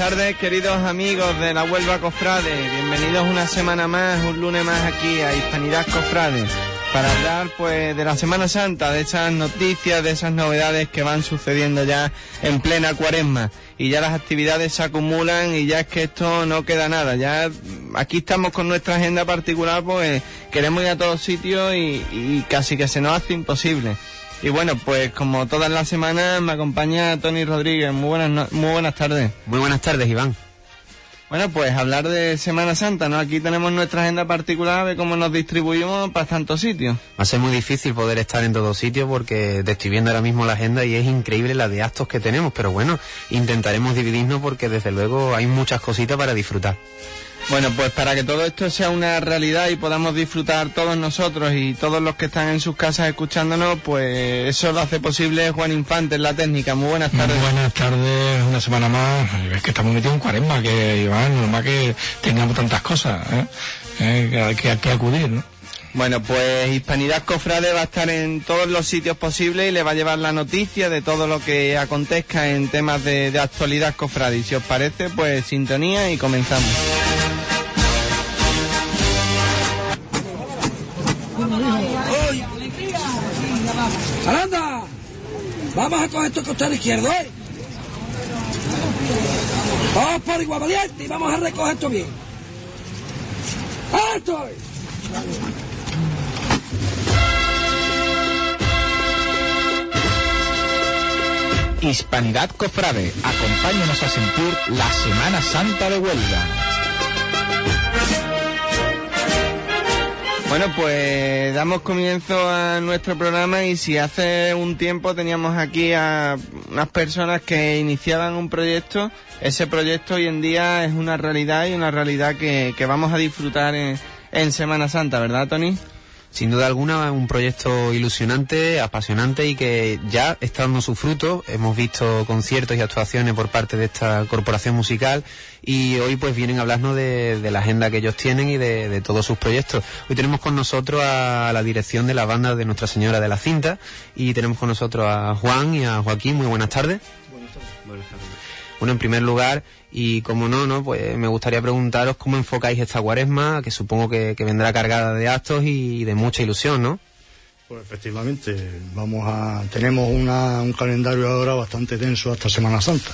tardes, queridos amigos de la Huelva Cofrade. Bienvenidos una semana más, un lunes más aquí a Hispanidad Cofrade para hablar pues de la Semana Santa, de esas noticias, de esas novedades que van sucediendo ya en plena cuaresma y ya las actividades se acumulan y ya es que esto no queda nada, ya aquí estamos con nuestra agenda particular pues queremos ir a todos sitios y casi que se nos hace imposible. Y bueno, pues como todas las semanas me acompaña Tony Rodríguez. Muy buenas, no- muy buenas tardes. Muy buenas tardes, Iván. Bueno, pues hablar de Semana Santa, ¿no? Aquí tenemos nuestra agenda particular de cómo nos distribuimos para tantos sitios. Va a ser muy difícil poder estar en todos sitios porque te estoy viendo ahora mismo la agenda y es increíble la de actos que tenemos, pero bueno, intentaremos dividirnos porque desde luego hay muchas cositas para disfrutar. Bueno, pues para que todo esto sea una realidad y podamos disfrutar todos nosotros y todos los que están en sus casas escuchándonos, pues eso lo hace posible Juan Infante en la técnica. Muy buenas Muy tardes. buenas tardes, una semana más. Es que estamos metidos en cuaresma, que Iván, normal que tengamos tantas cosas ¿eh? Eh, que, hay que acudir, ¿no? Bueno, pues Hispanidad Cofrade va a estar en todos los sitios posibles y le va a llevar la noticia de todo lo que acontezca en temas de, actualidad cofrade. Y si os parece, pues sintonía y comenzamos. ¡Aranda! Vamos a coger esto costado izquierdo, ¿eh? Vamos por igual valiente y vamos a recoger esto bien. ¡Alto! Hispanidad Cofrade. Acompáñanos a sentir la Semana Santa de Huelva. Bueno, pues damos comienzo a nuestro programa y si hace un tiempo teníamos aquí a unas personas que iniciaban un proyecto, ese proyecto hoy en día es una realidad y una realidad que, que vamos a disfrutar en, en Semana Santa, ¿verdad, Tony? Sin duda alguna, un proyecto ilusionante, apasionante y que ya está dando su fruto. Hemos visto conciertos y actuaciones por parte de esta corporación musical y hoy pues vienen a hablarnos de, de la agenda que ellos tienen y de, de todos sus proyectos. Hoy tenemos con nosotros a la dirección de la banda de Nuestra Señora de la Cinta y tenemos con nosotros a Juan y a Joaquín. Muy buenas tardes. Bueno, en primer lugar, y como no, no, pues me gustaría preguntaros cómo enfocáis esta cuaresma, que supongo que, vendrá cargada de actos y de mucha ilusión, ¿no? Pues efectivamente, vamos a, tenemos una- un calendario ahora bastante denso hasta Semana Santa.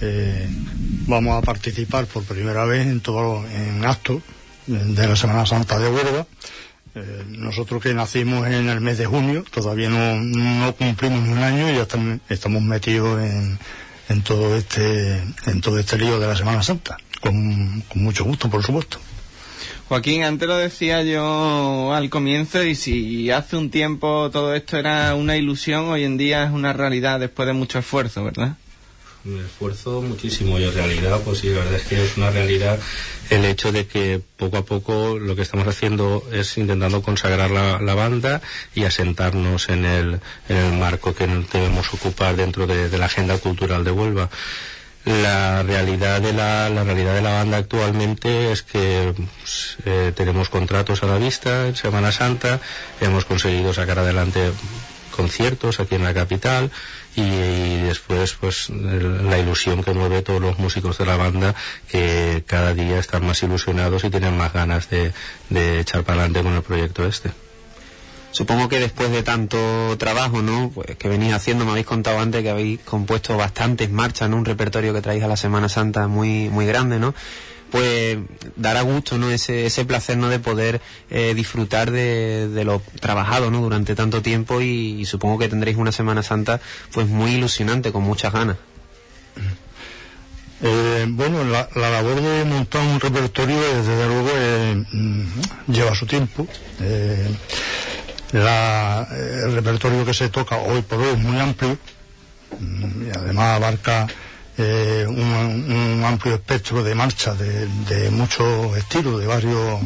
Eh, vamos a participar por primera vez en todo, en actos de la Semana Santa de Huelva. Eh, nosotros que nacimos en el mes de junio, todavía no, no cumplimos ni un año y ya estamos, estamos metidos en, en todo este, en todo este lío de la Semana Santa. Con, con mucho gusto, por supuesto. Joaquín, antes lo decía yo al comienzo y si hace un tiempo todo esto era una ilusión, hoy en día es una realidad después de mucho esfuerzo, ¿verdad? Un esfuerzo muchísimo y en realidad, pues sí, la verdad es que es una realidad el hecho de que poco a poco lo que estamos haciendo es intentando consagrar la, banda y asentarnos en el, en el marco que debemos ocupar dentro de, de la agenda cultural de Huelva. La realidad de la, la realidad de la banda actualmente es que pues, eh, tenemos contratos a la vista en Semana Santa, hemos conseguido sacar adelante conciertos aquí en la capital y, después pues la ilusión que mueve todos los músicos de la banda que cada día están más ilusionados y tienen más ganas de, de echar para adelante con el proyecto este. Supongo que después de tanto trabajo, ¿no? Pues que venís haciendo, me habéis contado antes que habéis compuesto bastantes marchas, ¿no? Un repertorio que traéis a la Semana Santa muy, muy grande, ¿no? Pues dará gusto, ¿no? Ese, ese placer, ¿no? De poder eh, disfrutar de, de lo trabajado, ¿no? Durante tanto tiempo y, supongo que tendréis una Semana Santa pues muy ilusionante, con muchas ganas. Eh, bueno, la, la labor de montar un repertorio, desde luego, eh, mm, lleva su tiempo. Eh, la- el repertorio que se toca hoy por hoy es muy amplio mm, y además abarca eh, un, amplio espectro de marchas de, de muchos estilos, de varios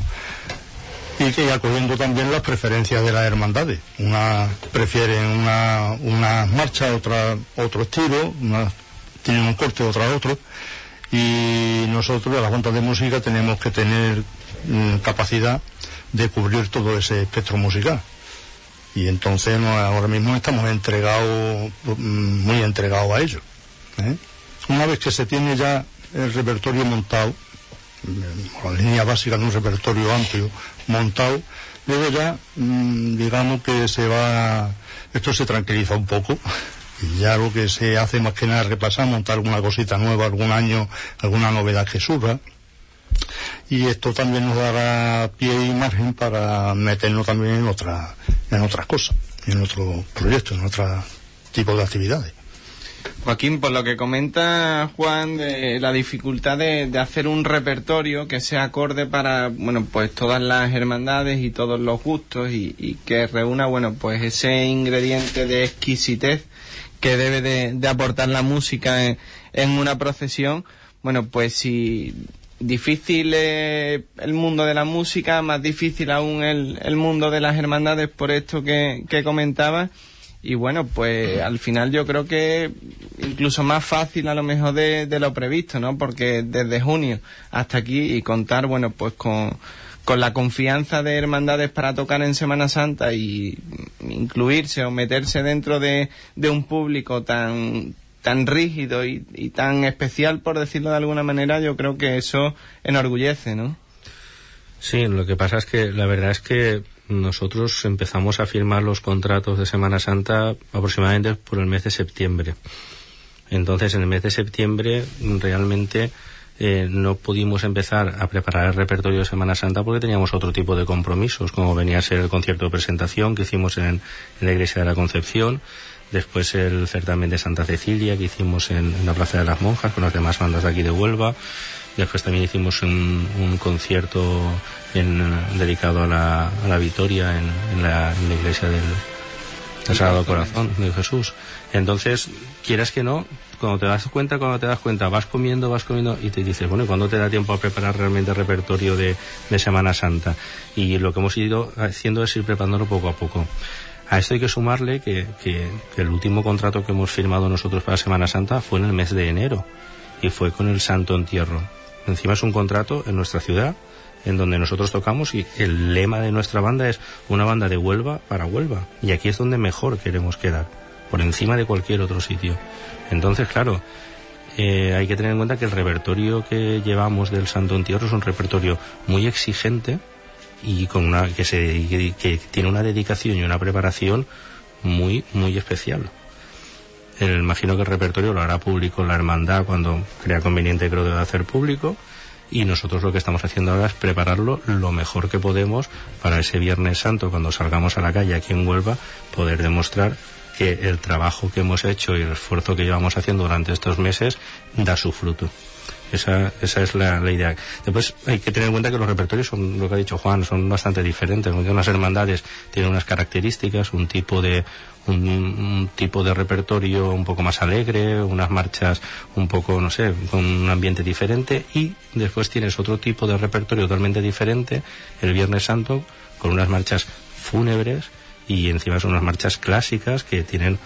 y que acudiendo también las preferencias de las hermandades. Unas prefieren una, unas marchas, otras otro estilo, unas tienen un corte, otras otro. Y nosotros, las bandas de música, tenemos que tener mm, capacidad de cubrir todo ese espectro musical. y entonces ahora mismo estamos entregados, mm, muy entregados a ello. ¿eh? Una vez que se tiene ya el repertorio montado, la línea básica de un repertorio amplio montado, luego ya mm, digamos que se va, esto se tranquiliza un poco. Y ya lo que se hace más que nada es repasar, montar alguna cosita nueva algún año, alguna novedad que surja y esto también nos dará pie y margen para meternos también en otra en otras cosas en otro proyecto en otro tipo de actividades Joaquín, por lo que comenta Juan de la dificultad de, hacer un repertorio que sea acorde para, bueno, pues todas las hermandades y todos los gustos y, que reúna, bueno, pues ese ingrediente de exquisitez que debe de, aportar la música en, una procesión, bueno, pues si difícil el mundo de la música, más difícil aún el, el mundo de las hermandades por esto que, que comentaba. Y bueno, pues al final yo creo que incluso más fácil a lo mejor de, lo previsto, ¿no? Porque desde junio hasta aquí y contar, bueno, pues con, con la confianza de hermandades para tocar en Semana Santa y incluirse o meterse dentro de, de un público tan, tan rígido y, tan especial, por decirlo de alguna manera, yo creo que eso enorgullece, ¿no? Sí, lo que pasa es que la verdad es que nosotros empezamos a firmar los contratos de Semana Santa aproximadamente por el mes de septiembre. Entonces, en el mes de septiembre realmente eh, no pudimos empezar a preparar el repertorio de Semana Santa porque teníamos otro tipo de compromisos, como venía a ser el concierto de presentación que hicimos en, en la Iglesia de la Concepción, después el certamen de Santa Cecilia que hicimos en, la Plaza de las Monjas con las demás bandas de aquí de Huelva. Después también hicimos un, concierto dedicado a la, a la Vitoria en, la, iglesia del, Sagrado Corazón de Jesús. Entonces, quieras que no, cuando te das cuenta, cuando te das cuenta, vas comiendo, vas comiendo y te dices, bueno, ¿y cuándo te da tiempo a preparar realmente el repertorio de, de Semana Santa? Y lo que hemos ido haciendo es ir preparándolo poco a poco. A esto hay que sumarle que, el último contrato que hemos firmado nosotros para Semana Santa fue en el mes de enero y fue con el Santo Entierro. Encima es un contrato en nuestra ciudad en donde nosotros tocamos y el lema de nuestra banda es una banda de Huelva para Huelva. Y aquí es donde mejor queremos quedar, por encima de cualquier otro sitio. Entonces, claro, eh, hay que tener en cuenta que el repertorio que llevamos del Santo Entierro es un repertorio muy exigente, y con una que se que, tiene una dedicación y una preparación muy muy especial. El, imagino que el repertorio lo hará público la hermandad cuando crea conveniente creo que va hacer público y nosotros lo que estamos haciendo ahora es prepararlo lo mejor que podemos para ese Viernes Santo cuando salgamos a la calle aquí en Huelva poder demostrar que el trabajo que hemos hecho y el esfuerzo que llevamos haciendo durante estos meses da su fruto. Esa, esa es la, idea. Después hay que tener en cuenta que los repertorios son, lo que ha dicho Juan, son bastante diferentes. Unas hermandades tienen unas características, un tipo de, un, tipo de repertorio un poco más alegre, unas marchas un poco, no sé, con un ambiente diferente y después tienes otro tipo de repertorio totalmente diferente el Viernes Santo con unas marchas fúnebres y encima son unas marchas clásicas que tienen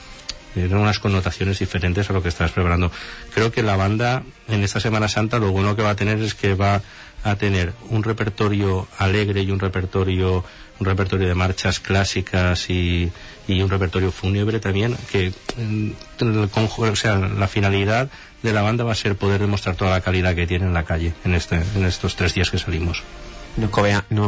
tienen unas connotaciones diferentes a lo que estás preparando. Creo que la banda en esta Semana Santa lo bueno que va a tener es que va a tener un repertorio alegre y un repertorio un repertorio de marchas clásicas y, y un repertorio fúnebre también que o sea, la finalidad de la banda va a ser poder demostrar toda la calidad que tiene en la calle en este en estos tres días que salimos. Nos,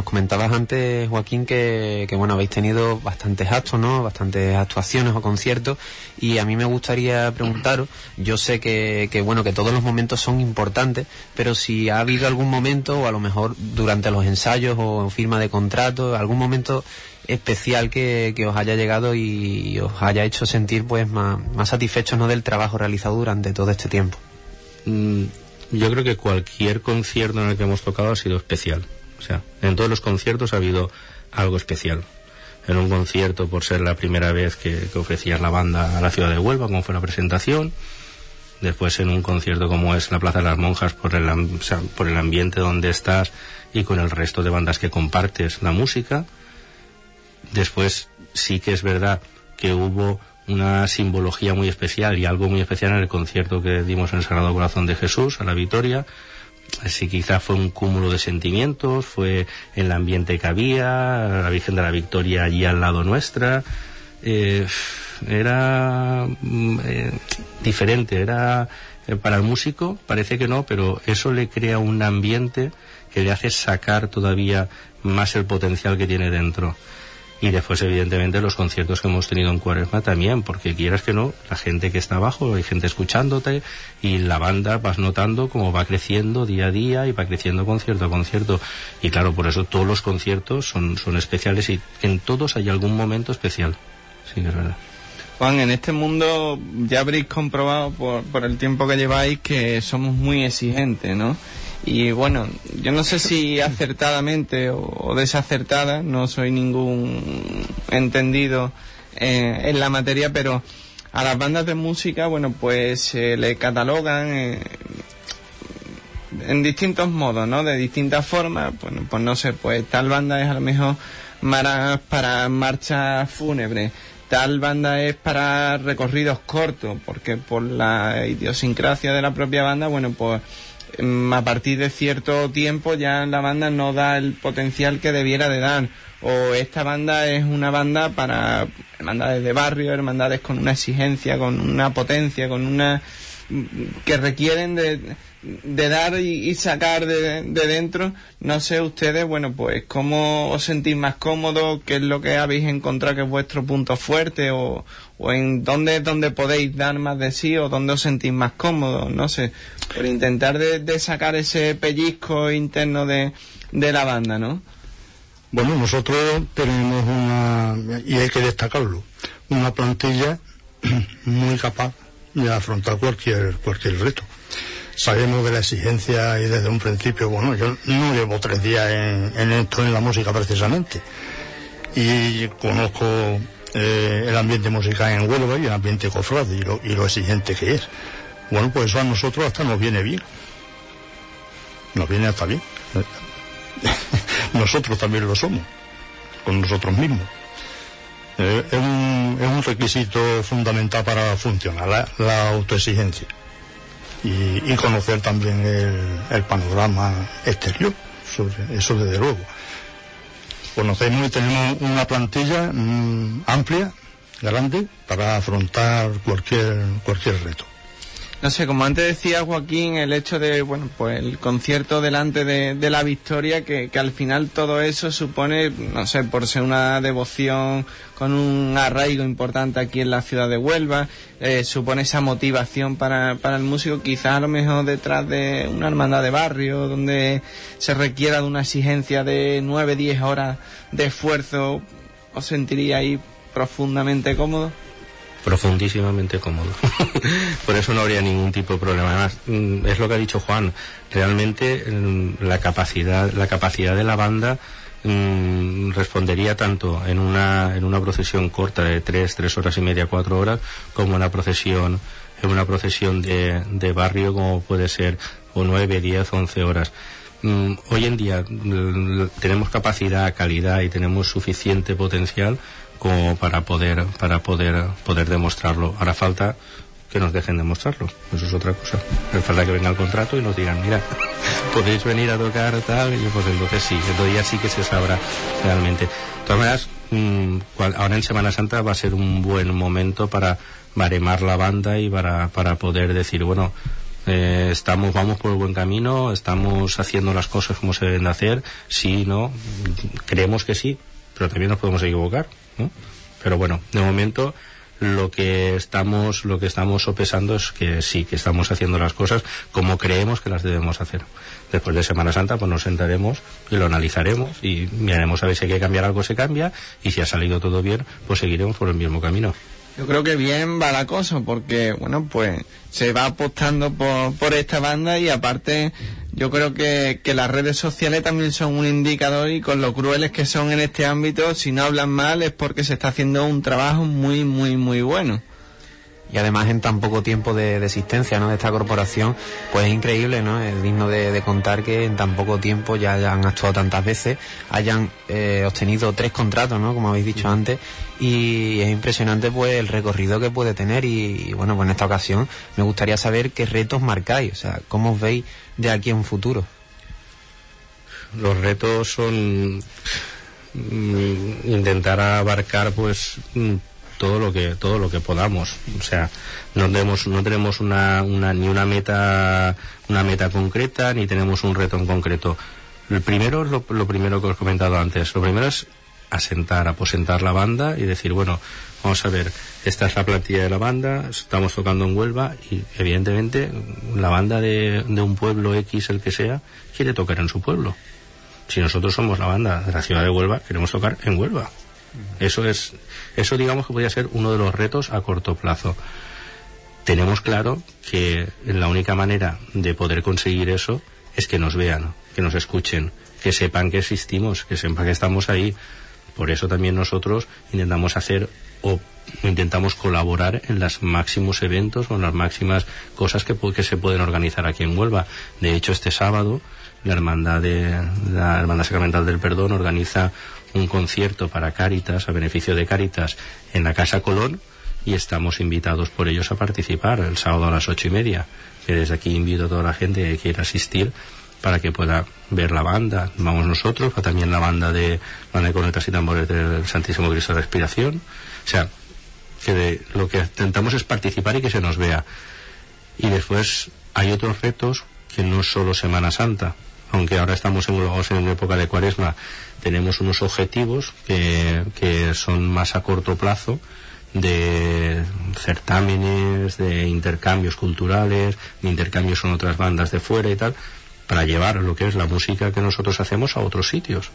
comentabas antes, Joaquín, que, bueno, habéis tenido bastantes actos, ¿no? Bastantes actuaciones o conciertos. Y a mí me gustaría preguntaros, yo sé que, bueno, que todos los momentos son importantes, pero si ha habido algún momento, o a lo mejor durante los ensayos o firma de contrato, algún momento especial que, os haya llegado y os haya hecho sentir pues más, más satisfechos ¿no? del trabajo realizado durante todo este tiempo. Mm, yo creo que cualquier concierto en el que hemos tocado ha sido especial o sea, en todos los conciertos ha habido algo especial. En un concierto, por ser la primera vez que, ofrecía la banda a la ciudad de Huelva, como fue la presentación. Después en un concierto como es la Plaza de las Monjas, por el ambiente donde estás y con el resto de bandas que compartes la música. Después sí que es verdad que hubo una simbología muy especial y algo muy especial en el concierto que dimos en el Sagrado Corazón de Jesús, a la Victoria, sí quizás fue un cúmulo de sentimientos, fue el ambiente que había, la Virgen de la Victoria allí al lado nuestra. Eh, era mm, eh, diferente, era eh, para el músico, parece que no, pero eso le crea un ambiente que le hace sacar todavía más el potencial que tiene dentro. Y después, evidentemente, los conciertos que hemos tenido en Cuaresma también, porque quieras que no, la gente que está abajo, hay gente escuchándote y la banda vas notando cómo va creciendo día a día y va creciendo concierto a concierto. Y claro, por eso todos los conciertos son, son especiales y en todos hay algún momento especial. Sí, es verdad. Juan, en este mundo ya habréis comprobado por, por el tiempo que lleváis que somos muy exigentes, ¿no? Y bueno, yo no sé si acertadamente o, desacertada, no soy ningún entendido eh, en la materia, pero a las bandas de música, bueno, pues se le catalogan eh, en distintos modos, ¿no? De distintas formas. Bueno, pues no sé, pues tal banda es a lo mejor para, para marchas fúnebres tal banda es para recorridos cortos, porque por la idiosincrasia de la propia banda, bueno, pues a partir de cierto tiempo ya la banda no da el potencial que debiera de dar. O esta banda es una banda para hermandades de barrio, hermandades con una exigencia, con una potencia, con una mm, que requieren de, de dar y, sacar de, dentro. No sé ustedes, bueno, pues cómo os sentís más cómodos, qué es lo que habéis encontrado que es vuestro punto fuerte o, o en dónde, dónde podéis dar más de sí o dónde os sentís más cómodos, no sé, por intentar de, sacar ese pellizco interno de, de la banda, ¿no? Bueno, nosotros tenemos una, y hay que destacarlo, una plantilla muy capaz de afrontar cualquier, cualquier reto sabemos de la exigencia y desde un principio, bueno, yo no llevo tres días en, esto, en la música precisamente, y conozco eh, el ambiente musical en Huelva y el ambiente cofrade y lo, y lo exigente que es. Bueno, pues eso a nosotros hasta nos viene bien. Nos viene hasta bien. nosotros también lo somos, con nosotros mismos. Eh, es, un, es, un, requisito fundamental para funcionar, la, la autoexigencia y, conocer también el, panorama exterior, eso desde luego. Conocemos y tenemos una plantilla mm, amplia, grande, para afrontar cualquier, cualquier reto. No sé, como antes decía Joaquín, el hecho de, bueno, pues el concierto delante de, la victoria, que, al final todo eso supone, no sé, por ser una devoción con un arraigo importante aquí en la ciudad de Huelva, eh, supone esa motivación para, para el músico, quizás a lo mejor detrás de una hermandad de barrio, donde se requiera de una exigencia de nueve, diez horas de esfuerzo, ¿os sentiría ahí profundamente cómodo? profundísimamente cómodo. Por eso no habría ningún tipo de problema. Además, mm, es lo que ha dicho Juan, realmente mm, la capacidad, la capacidad de la banda mm, respondería tanto en una, en una procesión corta de tres, tres horas y media, cuatro horas, como en una procesión, en una procesión de, de barrio como puede ser o nueve, diez, once horas. hoy en día tenemos capacidad, calidad y tenemos suficiente potencial como para poder para poder poder demostrarlo. Ahora falta que nos dejen demostrarlo, eso es otra cosa. Hace falta que venga el contrato y nos digan, mira, podéis venir a tocar tal, y pues entonces sí, entonces ya sí que se sabrá realmente. De todas maneras, mm, ahora en Semana Santa va a ser un buen momento para baremar la banda y para, para poder decir, bueno, eh, estamos, vamos por el buen camino, estamos haciendo las cosas como se deben de hacer, sí, no, creemos que sí, pero también nos podemos equivocar. Pero bueno, de momento lo que estamos lo que estamos sopesando es que sí que estamos haciendo las cosas como creemos que las debemos hacer. Después de Semana Santa pues nos sentaremos y lo analizaremos y miraremos a ver si hay que cambiar algo se cambia y si ha salido todo bien pues seguiremos por el mismo camino. Yo creo que bien va la cosa, porque, bueno, pues se va apostando por, por esta banda y aparte yo creo que, que las redes sociales también son un indicador y con lo crueles que son en este ámbito, si no hablan mal es porque se está haciendo un trabajo muy, muy, muy bueno. Y además en tan poco tiempo de, de existencia ¿no? de esta corporación, pues es increíble, ¿no? Es digno de, de contar que en tan poco tiempo ya hayan actuado tantas veces, hayan eh, obtenido tres contratos, ¿no? Como habéis dicho antes, y es impresionante pues el recorrido que puede tener y, y, bueno, pues en esta ocasión me gustaría saber qué retos marcáis, o sea, cómo os veis de aquí a un futuro. Los retos son mm, intentar abarcar pues mm, todo lo que todo lo que podamos. O sea no tenemos no tenemos una, una ni una meta una meta concreta ni tenemos un reto en concreto. El primero es lo, lo primero que os he comentado antes lo primero es asentar aposentar la banda y decir bueno vamos a ver esta es la plantilla de la banda estamos tocando en Huelva y evidentemente la banda de, de un pueblo X el que sea quiere tocar en su pueblo. Si nosotros somos la banda de la ciudad de Huelva queremos tocar en Huelva eso es, eso digamos que podría ser uno de los retos a corto plazo. Tenemos claro que la única manera de poder conseguir eso es que nos vean, que nos escuchen, que sepan que existimos, que sepan que estamos ahí. Por eso también nosotros intentamos hacer o intentamos colaborar en los máximos eventos o en las máximas cosas que, que se pueden organizar aquí en Huelva. De hecho, este sábado la hermandad de la hermandad sacramental del perdón organiza un concierto para Cáritas, a beneficio de Cáritas, en la Casa Colón y estamos invitados por ellos a participar el sábado a las ocho y media. Que desde aquí invito a toda la gente que quiera asistir para que pueda ver la banda. Vamos nosotros, también la banda de banda de y tambores del Santísimo Cristo de Respiración. O sea, que de, lo que intentamos es participar y que se nos vea. Y después hay otros retos que no es solo Semana Santa, aunque ahora estamos englobados en época de cuaresma, tenemos unos objetivos que, que son más a corto plazo de certámenes, de intercambios culturales, de intercambios con otras bandas de fuera y tal, para llevar lo que es la música que nosotros hacemos a otros sitios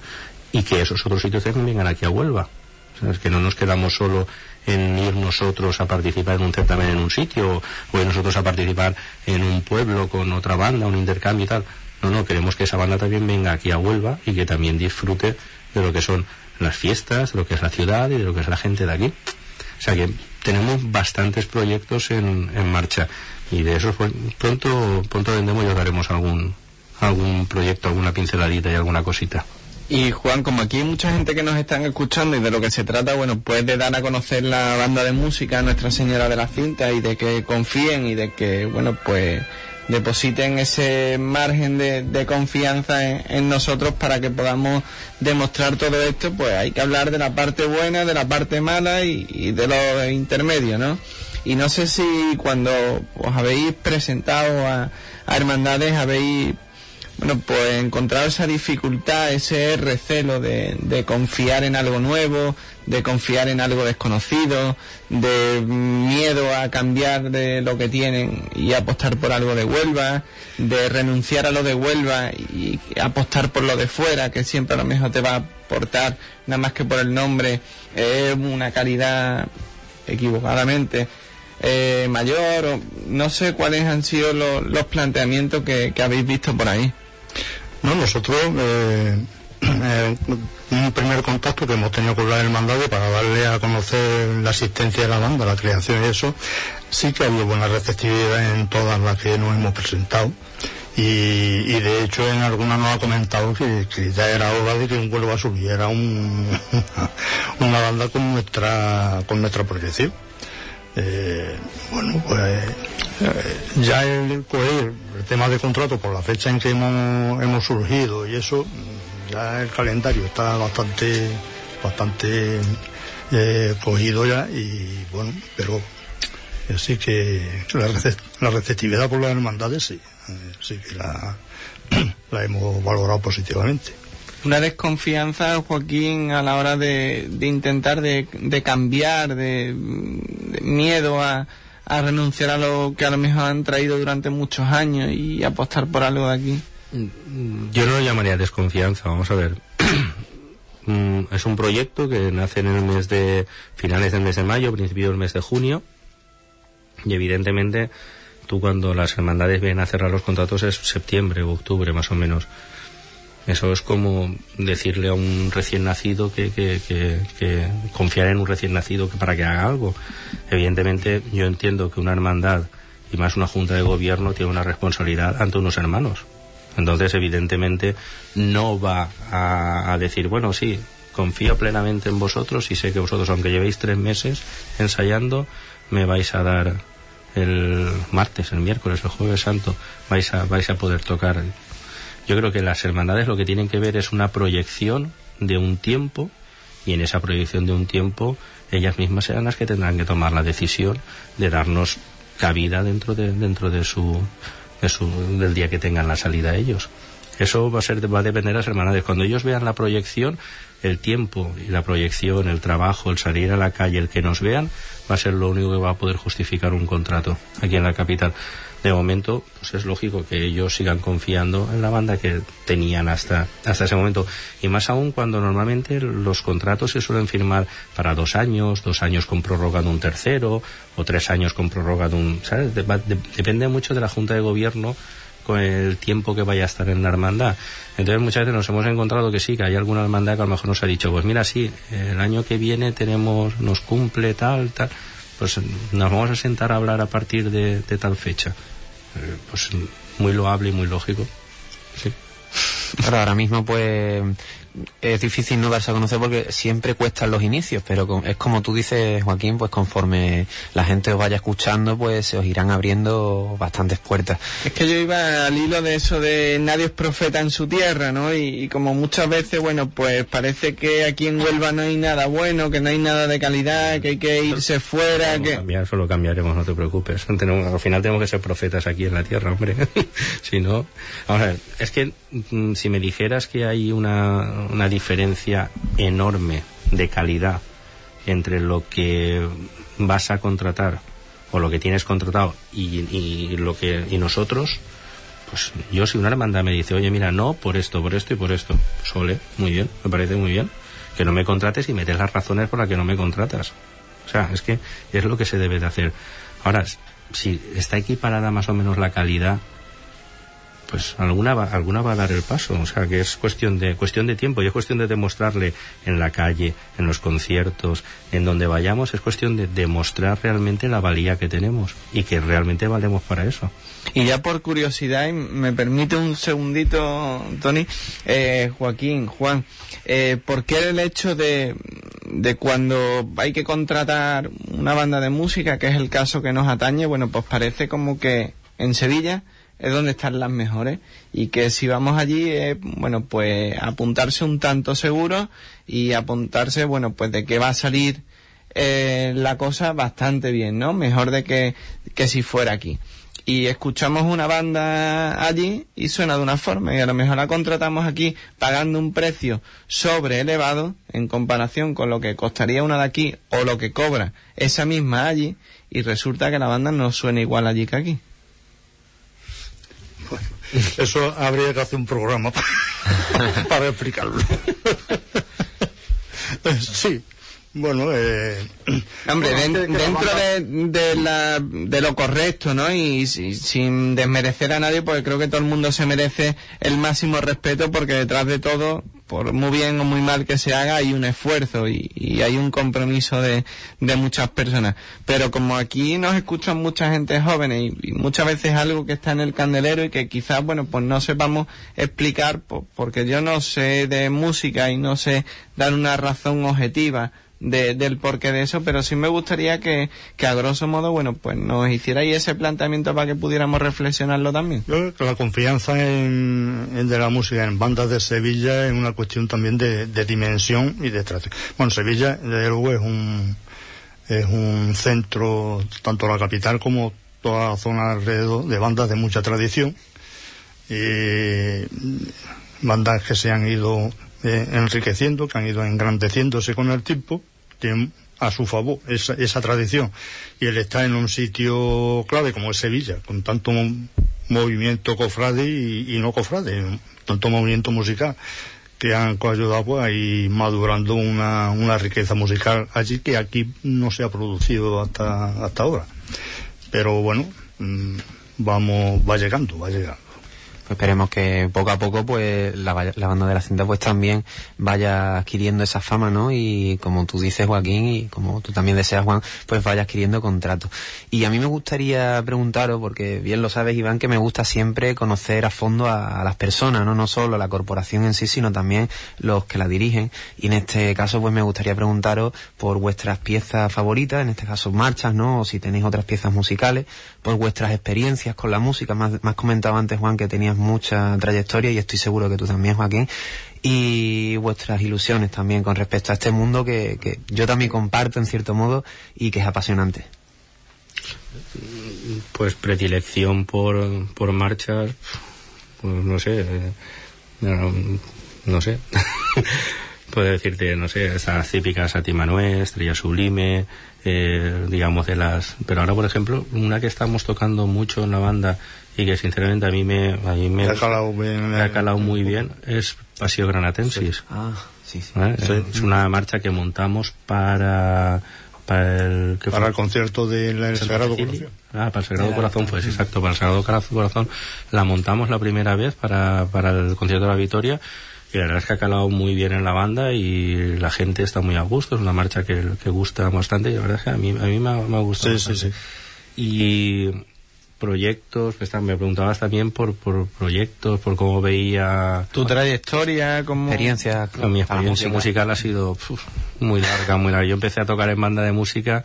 y que esos otros sitios también vengan aquí a Huelva. Es que no nos quedamos solo en ir nosotros a participar en un certamen en un sitio o, en nosotros a participar en un pueblo con otra banda, un intercambio y tal. No, no, queremos que esa banda también venga aquí a Huelva y que también disfrute de lo que son las fiestas, de lo que es la ciudad y de lo que es la gente de aquí. O sea que tenemos bastantes proyectos en, en marcha y de esos pues, pronto, pronto vendemos y os daremos algún, algún proyecto, alguna pinceladita y alguna cosita. Y Juan, como aquí hay mucha gente que nos están escuchando y de lo que se trata, bueno, pues de dar a conocer la banda de música Nuestra Señora de la Cinta y de que confíen y de que, bueno, pues depositen ese margen de, confianza en, nosotros para que podamos demostrar todo esto, pues hay que hablar de la parte buena, de la parte mala y, de los intermedios, ¿no? Y no sé si cuando os habéis presentado a, a hermandades habéis bueno, pues encontrar esa dificultad, ese recelo de, de, confiar en algo nuevo, de confiar en algo desconocido, de miedo a cambiar de lo que tienen y apostar por algo de Huelva, de renunciar a lo de Huelva y apostar por lo de fuera, que siempre a lo mejor te va a aportar, nada más que por el nombre, una calidad equivocadamente eh, mayor, o no sé cuáles han sido lo, los planteamientos que, que habéis visto por ahí. No, nosotros, eh, eh, un primer contacto que hemos tenido con la hermandad para darle a conocer la existencia de la banda, la creación y eso, sí que ha habido buena receptividad en todas las que nos hemos presentado. Y, y de hecho en algunas nos ha comentado que, que ya era hora de que un vuelva a subir, era un, una banda con nuestra, con nuestra proyección. Eh, bueno, pues eh, ya el, pues, el tema de contrato por la fecha en que hemos, hemos surgido y eso, ya el calendario está bastante, bastante eh, cogido ya y bueno, pero sí que la, la receptividad por las hermandades sí, sí que la, la hemos valorado positivamente una desconfianza, Joaquín, a la hora de, intentar de, de cambiar, de, de miedo a, a, renunciar a lo que a lo mejor han traído durante muchos años y apostar por algo de aquí? Yo no lo llamaría desconfianza, vamos a ver. es un proyecto que nace en el mes de finales del mes de mayo, principio del mes de junio, y evidentemente tú cuando las hermandades vienen a cerrar los contratos es septiembre o octubre más o menos Eso es como decirle a un recién nacido que, que, que, que confiar en un recién nacido que para que haga algo. Evidentemente, yo entiendo que una hermandad y más una junta de gobierno tiene una responsabilidad ante unos hermanos. Entonces, evidentemente, no va a, decir, bueno, sí, confío plenamente en vosotros y sé que vosotros, aunque llevéis tres meses ensayando, me vais a dar el martes, el miércoles, el jueves santo, vais a, vais a poder tocar. Yo creo que las hermandades lo que tienen que ver es una proyección de un tiempo y en esa proyección de un tiempo ellas mismas serán las que tendrán que tomar la decisión de darnos cabida dentro de, dentro de su, de su, del día que tengan la salida ellos. Eso va a ser, va a depender de las hermandades. Cuando ellos vean la proyección, el tiempo y la proyección, el trabajo, el salir a la calle, el que nos vean, va a ser lo único que va a poder justificar un contrato aquí en la capital. De momento, pues es lógico que ellos sigan confiando en la banda que tenían hasta, hasta ese momento. Y más aún cuando normalmente los contratos se suelen firmar para dos años, dos años con prórroga de un tercero, o tres años con prórroga de un, ¿sabes? De- de- depende mucho de la Junta de Gobierno con el tiempo que vaya a estar en la hermandad. Entonces muchas veces nos hemos encontrado que sí, que hay alguna hermandad que a lo mejor nos ha dicho, pues mira, sí, el año que viene tenemos, nos cumple tal, tal, pues nos vamos a sentar a hablar a partir de, de tal fecha. Eh, Pues muy loable y muy lógico. Sí. Ahora mismo pues es difícil no darse a conocer porque siempre cuestan los inicios, pero con- es como tú dices, Joaquín, pues conforme la gente os vaya escuchando, pues se os irán abriendo bastantes puertas. Es que yo iba al hilo de eso de nadie es profeta en su tierra, ¿no? Y, y como muchas veces, bueno, pues parece que aquí en Huelva no hay nada bueno, que no hay nada de calidad, que hay que irse fuera, que... cambiar, eso lo cambiaremos, no te preocupes. Tenemos- al final tenemos que ser profetas aquí en la tierra, hombre. si no, vamos a ver, es que mm, si me dijeras que hay una, una diferencia enorme de calidad entre lo que vas a contratar o lo que tienes contratado y, lo que y nosotros, pues yo si una hermandad me dice, oye, mira, no, por esto, por esto y por esto, pues ole, muy bien, me parece muy bien. Que no me contrates y metes las razones por las que no me contratas. O sea, es que es lo que se debe de hacer. Ahora, si está equiparada más o menos la calidad, pues alguna va, alguna va a dar el paso. O sea, que es cuestión de, cuestión de tiempo y es cuestión de demostrarle en la calle, en los conciertos, en donde vayamos, es cuestión de demostrar realmente la valía que tenemos y que realmente valemos para eso. Y ya por curiosidad, me permite un segundito, Tony, eh, Joaquín, Juan, eh, ¿por qué el hecho de, de cuando hay que contratar una banda de música, que es el caso que nos atañe, bueno, pues parece como que en Sevilla es donde están las mejores y que si vamos allí, eh, bueno, pues apuntarse un tanto seguro y apuntarse, bueno, pues de que va a salir eh, la cosa bastante bien, ¿no? Mejor de que, que si fuera aquí y escuchamos una banda allí y suena de una forma y a lo mejor la contratamos aquí pagando un precio sobre elevado en comparación con lo que costaría una de aquí o lo que cobra esa misma allí y resulta que la banda no suena igual allí que aquí. Eso habría que hacer un programa pa- para explicarlo. sí, bueno, eh, Hombre, bueno, dentro de, de la- de lo correcto, ¿no? Y si- sin desmerecer a nadie, porque creo que todo el mundo se merece el máximo respeto, porque detrás de todo, por muy bien o muy mal que se haga, hay un esfuerzo y, hay un compromiso de, de muchas personas. Pero como aquí nos escuchan mucha gente joven y, y muchas veces algo que está en el candelero y que quizás, bueno, pues no sepamos explicar, po- porque yo no sé de música y no sé dar una razón objetiva de- del porqué de eso, pero sí me gustaría que, que a grosso modo, bueno, pues nos hicierais ese planteamiento para que pudiéramos reflexionarlo también. Yo la confianza en, en de la música en bandas de Sevilla es una cuestión también de, de dimensión y de extracción. Bueno, Sevilla, desde luego, es un, es un centro, tanto la capital como toda la zona alrededor, de bandas de mucha tradición. Y bandas que se han ido eh, enriqueciendo, que han ido engrandeciéndose con el tiempo, a su favor esa, esa tradición. Y el estar en un sitio clave como es Sevilla, con tanto mo- movimiento cofrade y, y no cofrade, tanto movimiento musical, que han ayudado pues, a ir madurando una, una riqueza musical allí que aquí no se ha producido hasta, hasta ahora. Pero bueno, mm, vamos, va llegando, va llegando. Esperemos que poco a poco pues la, la banda de la cinta pues también vaya adquiriendo esa fama, ¿no? Y como tú dices Joaquín y como tú también deseas Juan, pues vaya adquiriendo contratos. Y a mí me gustaría preguntaros, porque bien lo sabes Iván, que me gusta siempre conocer a fondo a, a las personas, ¿no? No solo a la corporación en sí, sino también los que la dirigen. Y en este caso pues me gustaría preguntaros por vuestras piezas favoritas, en este caso marchas, ¿no? O si tenéis otras piezas musicales, por vuestras experiencias con la música. Más, más antes Juan que tenías mucha trayectoria y estoy seguro que tú también Joaquín. Y vuestras ilusiones también con respecto a este mundo que, que yo también comparto en cierto modo y que es apasionante. Pues predilección por, por marchas, pues no sé, eh, no, sé. Puedo decirte, no sé, estas típicas Sati Manuel, Estrella Sublime, eh, digamos de las... Pero ahora, por ejemplo, una que estamos tocando mucho en la banda y que sinceramente a mí me... A mí me, Me ha calado bien, me ha calado muy bien es Paseo Granatensis. Ah, sí, sí. ¿vale? Sí. Es una marcha que montamos para... Para el, ¿qué Para fue? el concierto del Sagrado Cecilia. Corazón. Ah, para el Sagrado Corazón, pues exacto, para el Sagrado Cora- Corazón la montamos la primera vez para, para el concierto de la Victoria y la verdad es que ha calado muy bien en la banda y la gente está muy a gusto, es una marcha que, que gusta bastante y la verdad es que a mí, a mí me, ha, me ha gustado. Sí, sí, bastante. Y proyectos, pues, me preguntabas también por, por proyectos, por cómo veía Tu trayectoria como... Experiencia. no, mi experiencia musical ha sido uf, muy larga, muy larga. Yo empecé a tocar en banda de música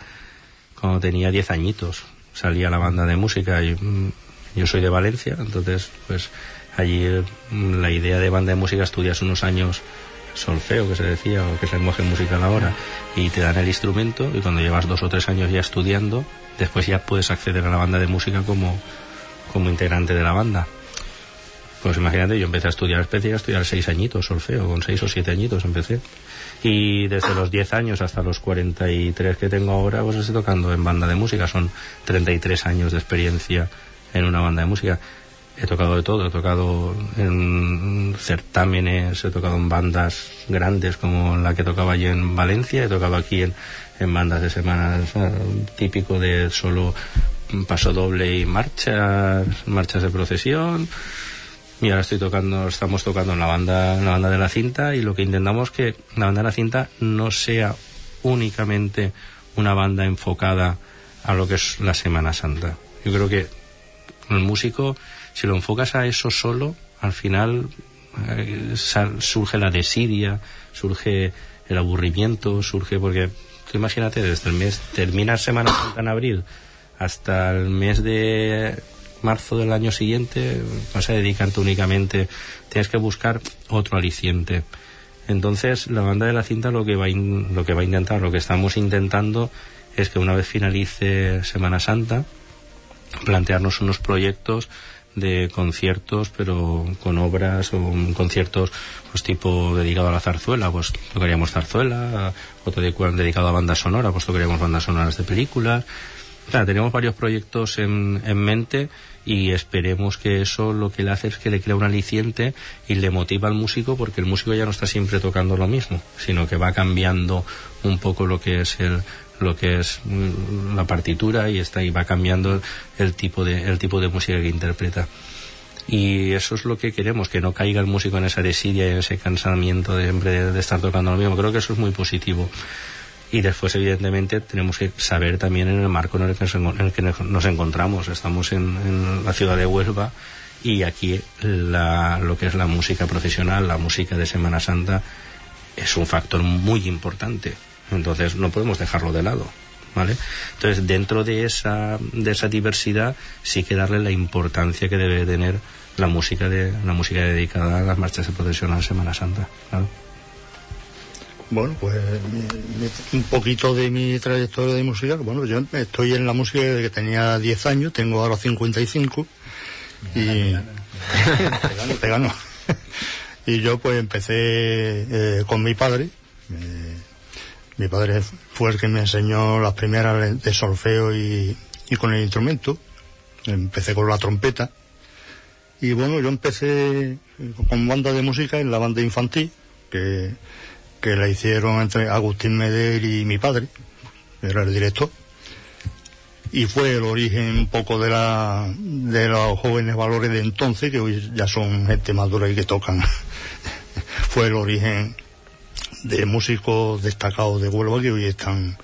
cuando tenía 10 añitos. Salía la banda de música. y, mm, yo soy de Valencia, entonces, pues allí mm, la idea de banda de música estudias unos años solfeo, que se decía, o que es lenguaje musical ahora, y te dan el instrumento, y cuando llevas dos o tres años ya estudiando, después ya puedes acceder a la banda de música como, como integrante de la banda. Pues imagínate, yo empecé a estudiar especie, a estudiar seis añitos solfeo, con seis o siete añitos empecé. Y desde los 10 años hasta los 43 que tengo ahora, pues estoy tocando en banda de música. Son 33 años de experiencia en una banda de música. He tocado de todo, he tocado en certámenes, he tocado en bandas grandes como la que tocaba allí en Valencia, he tocado aquí en, en bandas de semanas típico de solo paso doble y marchas, marchas de procesión. Y ahora estoy tocando, estamos tocando en la banda, en la banda de la cinta y lo que intentamos que la banda de la cinta no sea únicamente una banda enfocada a lo que es la Semana Santa. Yo creo que el músico, si lo enfocas a eso solo, al final eh, sal- surge la desidia, surge el aburrimiento, surge porque tú imagínate desde el mes termina Semana Santa en abril hasta el mes de marzo del año siguiente vas a dedicarte únicamente tienes que buscar otro aliciente. Entonces la banda de la cinta lo que va in- lo que va a intentar lo que estamos intentando es que una vez finalice Semana Santa plantearnos unos proyectos de conciertos pero con obras o conciertos pues tipo dedicado a la zarzuela pues tocaríamos zarzuela otro de- dedicado a banda sonora pues tocaríamos bandas sonoras de películas. O sea, tenemos varios proyectos en, en mente y esperemos que eso lo que le hace es que le crea un aliciente y le motiva al músico porque el músico ya no está siempre tocando lo mismo, sino que va cambiando un poco lo que es el lo que es mm, la partitura y está y va cambiando el tipo de el tipo de música que interpreta. Y eso es lo que queremos, que no caiga el músico en esa desidia y en ese cansamiento de, siempre de, estar tocando lo mismo. Creo que eso es muy positivo. Y después, evidentemente, tenemos que saber también en el marco en el que nos, en el que nos encontramos. Estamos en, en la ciudad de Huelva y aquí la, lo que es la música profesional, la música de Semana Santa, es un factor muy importante. Entonces, no podemos dejarlo de lado. ¿Vale? Entonces, dentro de esa, de esa diversidad, sí que darle la importancia que debe tener la música, de, la música dedicada a las marchas de procesión a Semana Santa. Claro. Bueno, pues mi- mi- un poquito de mi trayectoria de música. Bueno, yo estoy en la música desde que tenía 10 años, tengo ahora 55. Y. Te gano, te gano. Y yo pues empecé eh, con mi padre. Eh, mi padre fue el que me enseñó las primeras de solfeo y, y con el instrumento. Empecé con la trompeta. Y bueno, yo empecé con banda de música en la banda infantil, que, que la hicieron entre Agustín Meder y mi padre, era el director. y fue el origen un poco de la de los jóvenes valores de entonces que hoy ya son gente madura y que tocan fue el origen de músicos destacados de Huelva que hoy están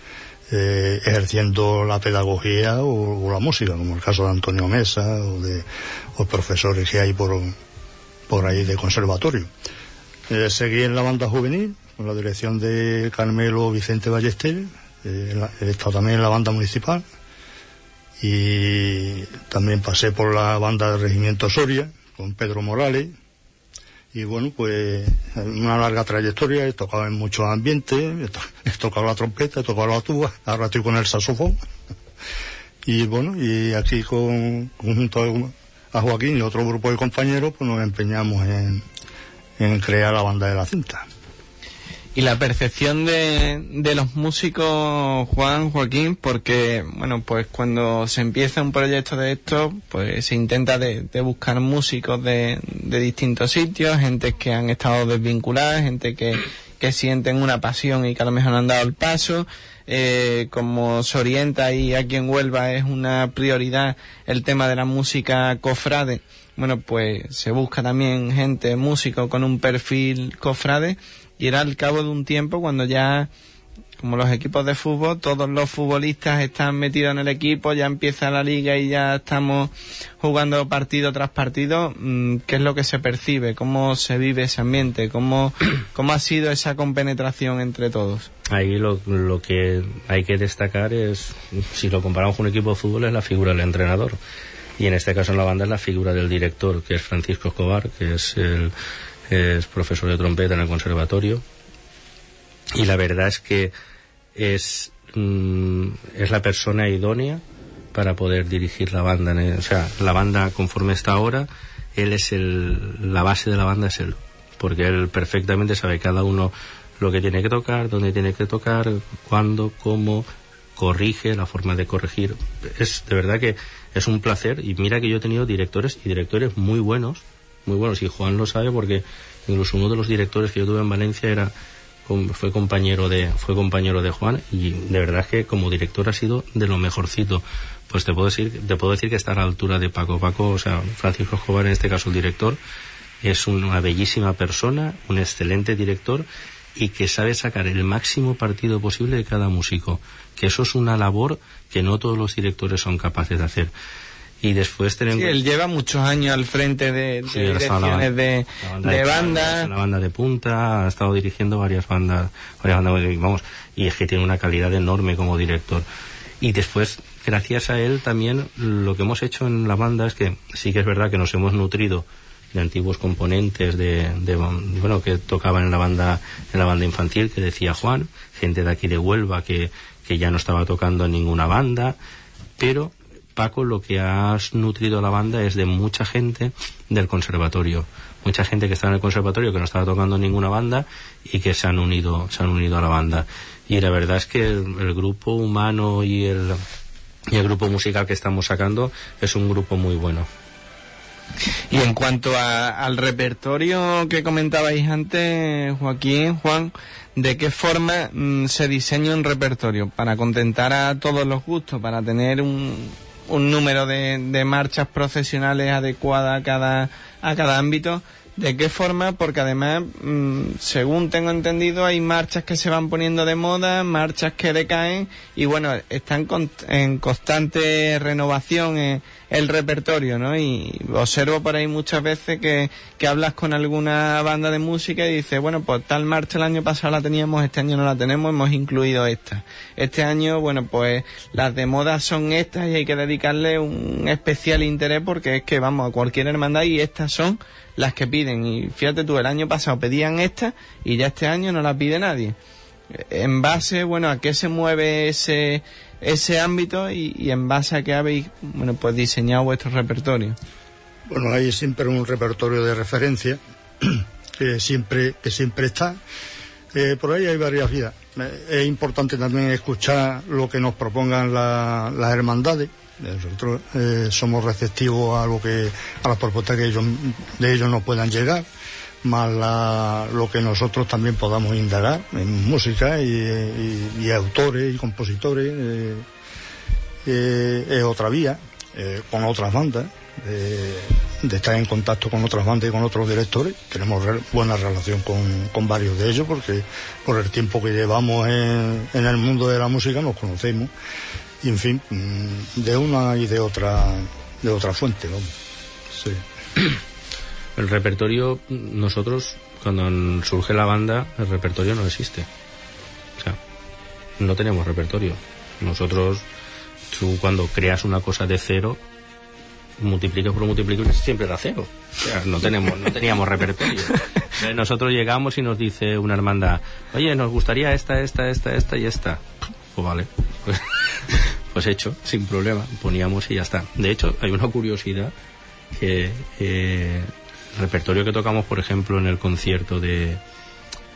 eh, ejerciendo la pedagogía o, o, la música como el caso de Antonio Mesa o de los profesores que hay por por ahí de conservatorio. Eh, seguí en la banda juvenil con la dirección de Carmelo Vicente Ballester eh, he estado también en la banda municipal y también pasé por la banda del Regimiento Soria con Pedro Morales y bueno pues una larga trayectoria he tocado en muchos ambientes he, to he tocado la trompeta he tocado la tuba ahora estoy con el saxofón. Y bueno y aquí con, junto a Joaquín y otro grupo de compañeros pues nos empeñamos en crear la banda de la cinta y la percepción de, de, los músicos, Juan, Joaquín, porque, bueno, pues cuando se empieza un proyecto de esto, pues se intenta de, de buscar músicos de, de, distintos sitios, gente que han estado desvinculadas, gente que, que sienten una pasión y que a lo mejor han dado el paso. Eh, como se orienta y aquí en Huelva es una prioridad el tema de la música cofrade, bueno, pues se busca también gente, músico con un perfil cofrade y era al cabo de un tiempo cuando ya como los equipos de fútbol, todos los futbolistas están metidos en el equipo, ya empieza la liga y ya estamos jugando partido tras partido, mm, ¿qué es lo que se percibe? ¿Cómo se vive ese ambiente? ¿Cómo, cómo ha sido esa compenetración entre todos? Ahí lo, lo que hay que destacar es, si lo comparamos con un equipo de fútbol, es la figura del entrenador. Y en este caso en la banda es la figura del director, que es Francisco Escobar, que es el es profesor de trompeta en el conservatorio y la verdad es que es, mm, es la persona idónea para poder dirigir la banda. O sea, la banda conforme está ahora, él es el, la base de la banda es él, porque él perfectamente sabe cada uno lo que tiene que tocar, dónde tiene que tocar, cuándo, cómo, corrige, la forma de corregir. Es de verdad que es un placer y mira que yo he tenido directores y directores muy buenos muy buenos y Juan lo sabe porque incluso uno de los directores que yo tuve en Valencia era fue compañero de fue compañero de Juan y de verdad que como director ha sido de lo mejorcito. Pues te puedo decir te puedo decir que está a la altura de Paco Paco o sea Francisco Escobar en este caso el director es una bellísima persona un excelente director y que sabe sacar el máximo partido posible de cada músico que eso es una labor que no todos los directores son capaces de hacer y después tenemos... Sí, él lleva muchos años al frente de, de sí, direcciones de, banda de, de bandas. La banda de punta, ha estado dirigiendo varias bandas, varias bandas, vamos, y es que tiene una calidad enorme como director. Y después, gracias a él también, lo que hemos hecho en la banda es que sí que es verdad que nos hemos nutrido de antiguos componentes de, de, bueno que tocaban en la banda en la banda infantil que decía Juan gente de aquí de Huelva que, que ya no estaba tocando en ninguna banda pero Paco lo que has nutrido a la banda es de mucha gente del conservatorio. Mucha gente que estaba en el conservatorio que no estaba tocando ninguna banda y que se han unido, se han unido a la banda. Y la verdad es que el, grupo humano y el, y el grupo musical que estamos sacando es un grupo muy bueno. Y en cuanto a, al repertorio que comentabais antes, Joaquín, Juan, ¿de qué forma mmm, se diseña un repertorio? Para contentar a todos los gustos, para tener un, un número de, de marchas procesionales adecuadas a cada, a cada ámbito. ¿De qué forma? Porque además, mmm, según tengo entendido, hay marchas que se van poniendo de moda, marchas que decaen y bueno, están con, en constante renovación eh, el repertorio, ¿no? Y observo por ahí muchas veces que, que hablas con alguna banda de música y dices, bueno, pues tal marcha el año pasado la teníamos, este año no la tenemos, hemos incluido esta. Este año, bueno, pues las de moda son estas y hay que dedicarle un especial interés porque es que vamos a cualquier hermandad y estas son las que piden. Y fíjate tú, el año pasado pedían estas y ya este año no las pide nadie. En base, bueno, a qué se mueve ese, ese ámbito y, en base a qué habéis, bueno, pues diseñado vuestro repertorio. Bueno, hay siempre un repertorio de referencia que siempre, que siempre está. Eh, por ahí hay varias vías. Es importante también escuchar lo que nos propongan la, las hermandades nosotros eh, somos receptivos a lo que a las propuestas que ellos de ellos nos puedan llegar más lo que nosotros también podamos indagar en música y, autores y compositores eh, eh, es otra vía, con otras bandas, de estar en contacto con otras bandas y con otros directores. Tenemos buena relación con, con varios de ellos porque por el tiempo que llevamos en el mundo de la música nos conocemos. Y en fin, mm, de una y de otra, de otra fuente, vamos. Sí. El repertorio, nosotros, cuando surge la banda, el repertorio no existe. O sea, no tenemos repertorio. Nosotros, tú cuando creas una cosa de cero, multiplicas por multiplicas siempre era cero. O sea, no tenemos, no teníamos repertorio. Nosotros llegamos y nos dice una hermandad, oye, nos gustaría esta, esta, esta, esta y esta. Pues vale. Pues, pues hecho, sin problema. Poníamos y ya está. De hecho, hay una curiosidad que eh, el repertorio que tocamos, por ejemplo, en el concierto de,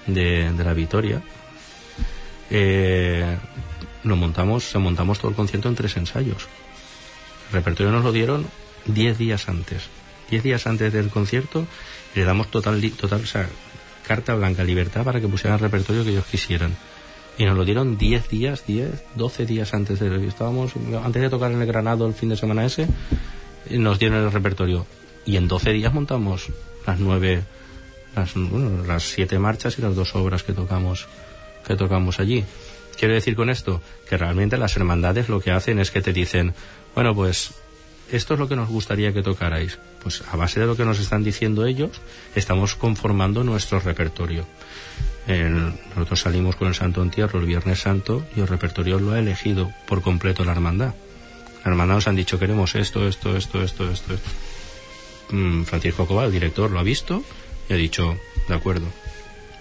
de, la Vitoria, eh, lo montamos, se montamos todo el concierto en tres ensayos. El repertorio nos lo dieron diez días antes. Diez días antes del concierto le damos total, total, o sea, carta blanca, libertad para que pusieran el repertorio que ellos quisieran. Y nos lo dieron 10 días, 10, 12 días antes de... Estábamos, antes de tocar en el Granado el fin de semana ese, y nos dieron el repertorio. Y en 12 días montamos las nueve, las, bueno, las siete marchas y las dos obras que tocamos, que tocamos allí. Quiero decir con esto que realmente las hermandades lo que hacen es que te dicen, bueno, pues esto es lo que nos gustaría que tocarais. Pues a base de lo que nos están diciendo ellos, estamos conformando nuestro repertorio. Nosotros salimos con el Santo Entierro el Viernes Santo y el repertorio lo ha elegido por completo la hermandad. La hermandad nos han dicho queremos esto, esto, esto, esto, esto. esto. Mm, Francisco Cobal, el director, lo ha visto y ha dicho, de acuerdo.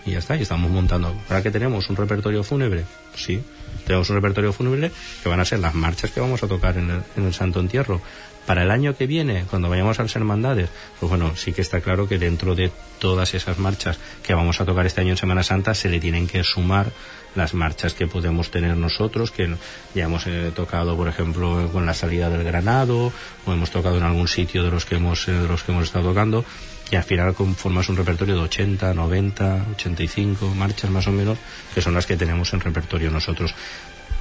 Y ya está, y estamos montando. ¿Para qué tenemos? ¿Un repertorio fúnebre? Sí, tenemos un repertorio fúnebre que van a ser las marchas que vamos a tocar en el Santo Entierro. Para el año que viene, cuando vayamos a las hermandades, pues bueno, sí que está claro que dentro de todas esas marchas que vamos a tocar este año en Semana Santa, se le tienen que sumar las marchas que podemos tener nosotros, que ya hemos eh, tocado, por ejemplo, con la salida del Granado, o hemos tocado en algún sitio de los que hemos, eh, de los que hemos estado tocando, y al final conformas un repertorio de 80, 90, 85 marchas más o menos, que son las que tenemos en repertorio nosotros.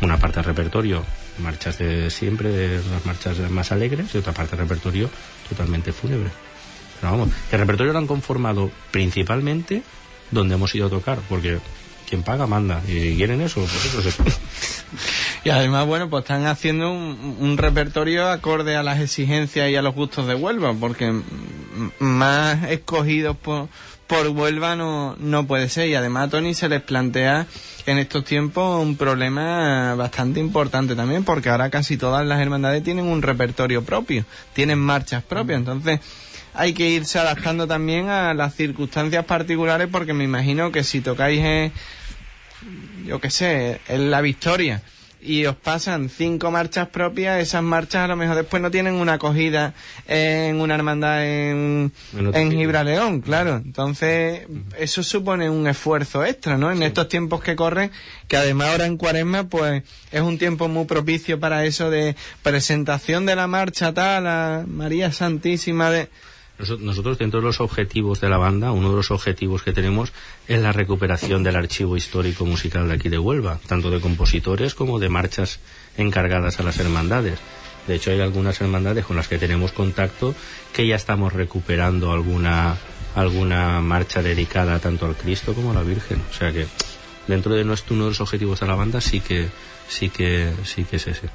Una parte del repertorio, marchas de siempre, de las marchas más alegres, y otra parte del repertorio totalmente fúnebre. Pero vamos, el repertorio lo han conformado principalmente donde hemos ido a tocar, porque quien paga manda, y quieren eso, pues eso se Y además, bueno, pues están haciendo un, un repertorio acorde a las exigencias y a los gustos de Huelva, porque más escogidos por, por Huelva no, no puede ser. Y además a Tony se les plantea en estos tiempos un problema bastante importante también, porque ahora casi todas las hermandades tienen un repertorio propio, tienen marchas propias. Entonces, hay que irse adaptando también a las circunstancias particulares, porque me imagino que si tocáis en, yo qué sé, en la Victoria y os pasan cinco marchas propias, esas marchas a lo mejor después no tienen una acogida en una hermandad en, En. Gibraleón, claro. Entonces, eso supone un esfuerzo extra, ¿no? En estos tiempos que corren, que además ahora en cuaresma, pues es un tiempo muy propicio para eso de presentación de la marcha tal, a María Santísima de... Noso- Nosotros, dentro de los objetivos de la banda, uno de los objetivos que tenemos es la recuperación del archivo histórico musical de aquí de Huelva, tanto de compositores como de marchas encargadas a las hermandades. De hecho, hay algunas hermandades con las que tenemos contacto que ya estamos recuperando alguna, alguna marcha dedicada tanto al Cristo como a la Virgen. O sea que, dentro de nuestro, uno de los objetivos de la banda, sí que, sí que, sí que es ese.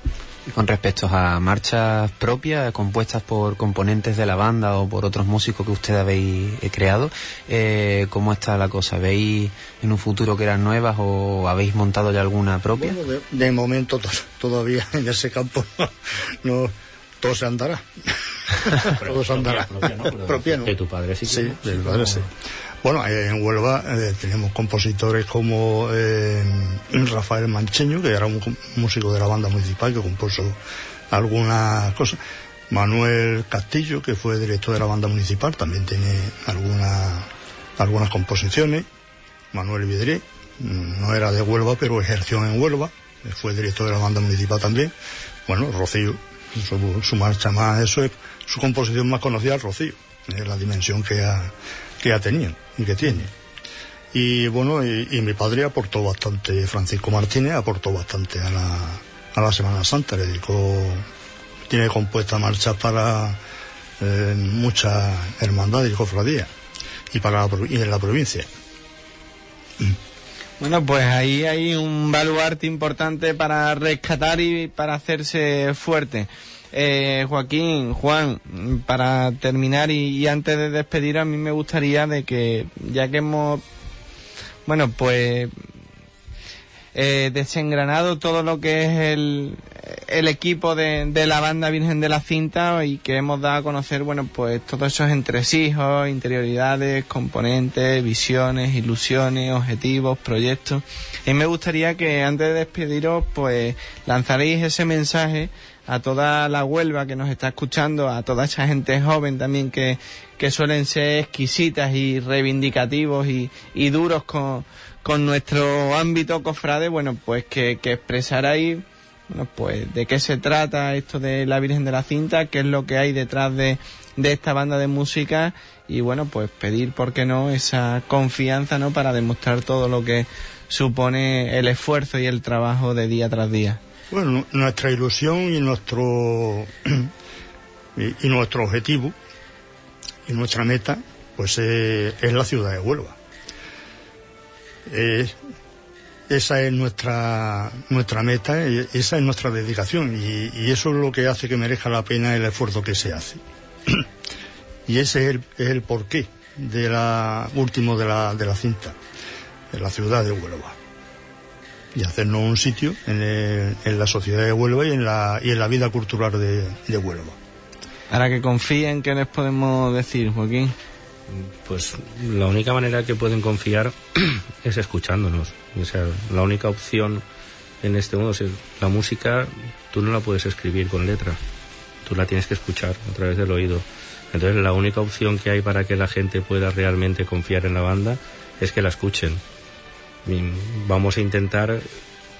Y con respecto a marchas propias, compuestas por componentes de la banda o por otros músicos que usted habéis eh, creado, eh, ¿cómo está la cosa? ¿Veis en un futuro que eran nuevas o habéis montado ya alguna propia? Bueno, de, de momento to- todavía en ese campo no, no- todo se andará. todo se andará. Propia, ¿no? Pero Propia, ¿no? de tu padre sí de mi padre sí. Bueno, eh, en Huelva eh, tenemos compositores como eh, Rafael Mancheño, que era un músico de la banda municipal que compuso algunas cosas. Manuel Castillo, que fue director de la banda municipal, también tiene alguna, algunas composiciones. Manuel Vidré, mm, no era de Huelva, pero ejerció en Huelva, fue director de la banda municipal también. Bueno, Rocío, su, marcha más, eso es su composición más conocida, Rocío, es la dimensión que ha, que ha tenido y que tiene. Y bueno, y, mi padre aportó bastante, Francisco Martínez aportó bastante a la, a la Semana Santa. Le dedicó, tiene compuesta marchas para eh, muchas hermandades y cofradías y para la, y en la provincia. Bueno, pues ahí hay un baluarte importante para rescatar y para hacerse fuerte. Eh, Joaquín, Juan, para terminar y, antes de despedir, a mí me gustaría de que, ya que hemos, bueno, pues eh, desengranado todo lo que es el, el equipo de, de la banda Virgen de la Cinta y que hemos dado a conocer, bueno, pues todos esos entresijos, interioridades, componentes, visiones, ilusiones, objetivos, proyectos. Y me gustaría que antes de despediros, pues lanzaréis ese mensaje a toda la Huelva que nos está escuchando, a toda esa gente joven también que, que suelen ser exquisitas y reivindicativos y, y duros con, con nuestro ámbito cofrade, bueno, pues que, que expresarais bueno, pues de qué se trata esto de la Virgen de la Cinta, qué es lo que hay detrás de, de esta banda de música y bueno, pues pedir, ¿por qué no?, esa confianza, ¿no?, para demostrar todo lo que supone el esfuerzo y el trabajo de día tras día. Bueno, nu- nuestra ilusión y nuestro y, nuestro objetivo y nuestra meta, pues eh, es la ciudad de Huelva. Eh, esa es nuestra nuestra meta, y esa es nuestra dedicación y, y eso es lo que hace que merezca la pena el esfuerzo que se hace. y ese es el, es el porqué de la último de la, de la cinta, de la ciudad de Huelva y hacernos un sitio en, el- en la sociedad de Huelva y en la, y en la vida cultural de, de Huelva. Ahora que confíen, ¿qué les podemos decir, Joaquín? Pues la única manera que pueden confiar es escuchándonos. O sea, la única opción en este mundo, o sea, la música tú no la puedes escribir con letra, tú la tienes que escuchar a través del oído. Entonces la única opción que hay para que la gente pueda realmente confiar en la banda es que la escuchen. Vamos a intentar,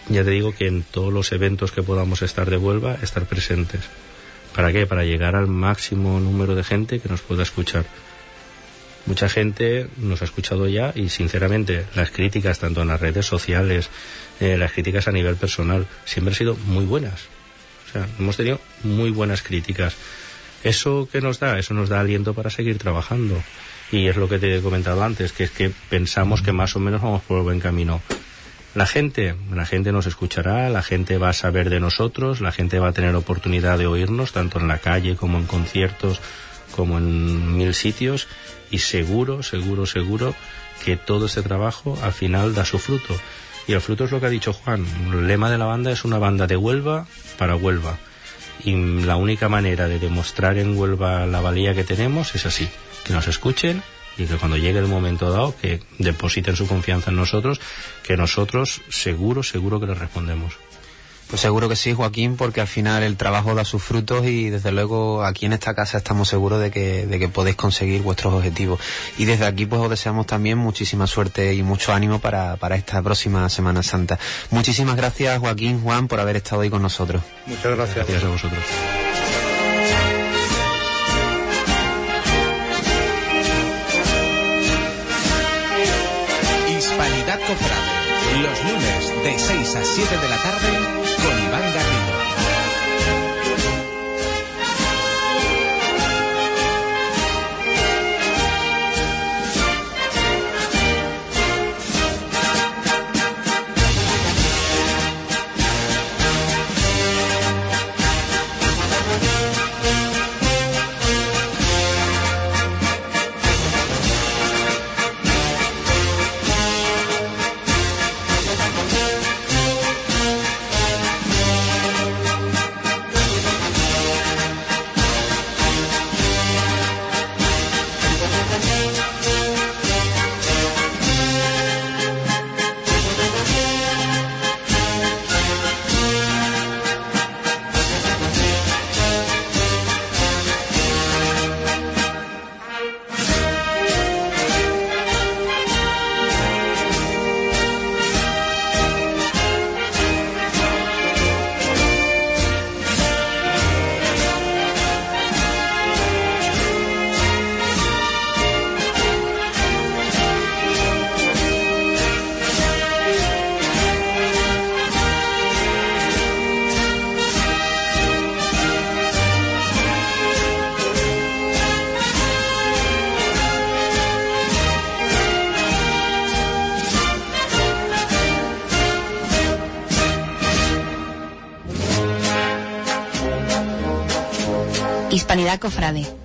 ya te digo que en todos los eventos que podamos estar de Huelva, estar presentes. ¿Para qué? Para llegar al máximo número de gente que nos pueda escuchar. Mucha gente nos ha escuchado ya y sinceramente las críticas tanto en las redes sociales, eh, las críticas a nivel personal, siempre han sido muy buenas. O sea, hemos tenido muy buenas críticas. ¿Eso qué nos da? Eso nos da aliento para seguir trabajando. Y es lo que te he comentado antes, que es que pensamos que más o menos vamos por el buen camino. La gente, la gente nos escuchará, la gente va a saber de nosotros, la gente va a tener oportunidad de oírnos, tanto en la calle como en conciertos, como en mil sitios, y seguro, seguro, seguro que todo este trabajo al final da su fruto. Y el fruto es lo que ha dicho Juan. El lema de la banda es una banda de Huelva para Huelva. Y la única manera de demostrar en Huelva la valía que tenemos es así, que nos escuchen y que cuando llegue el momento dado que depositen su confianza en nosotros, que nosotros seguro, seguro que les respondemos. Pues seguro que sí, Joaquín, porque al final el trabajo da sus frutos y desde luego aquí en esta casa estamos seguros de que, de que podéis conseguir vuestros objetivos. Y desde aquí pues os deseamos también muchísima suerte y mucho ánimo para, para esta próxima Semana Santa. Muchísimas gracias, Joaquín, Juan, por haber estado ahí con nosotros. Muchas gracias. Gracias a vosotros. Los lunes de 6 a 7 de la tarde con Iván Garrido. Hispanidad Cofrade.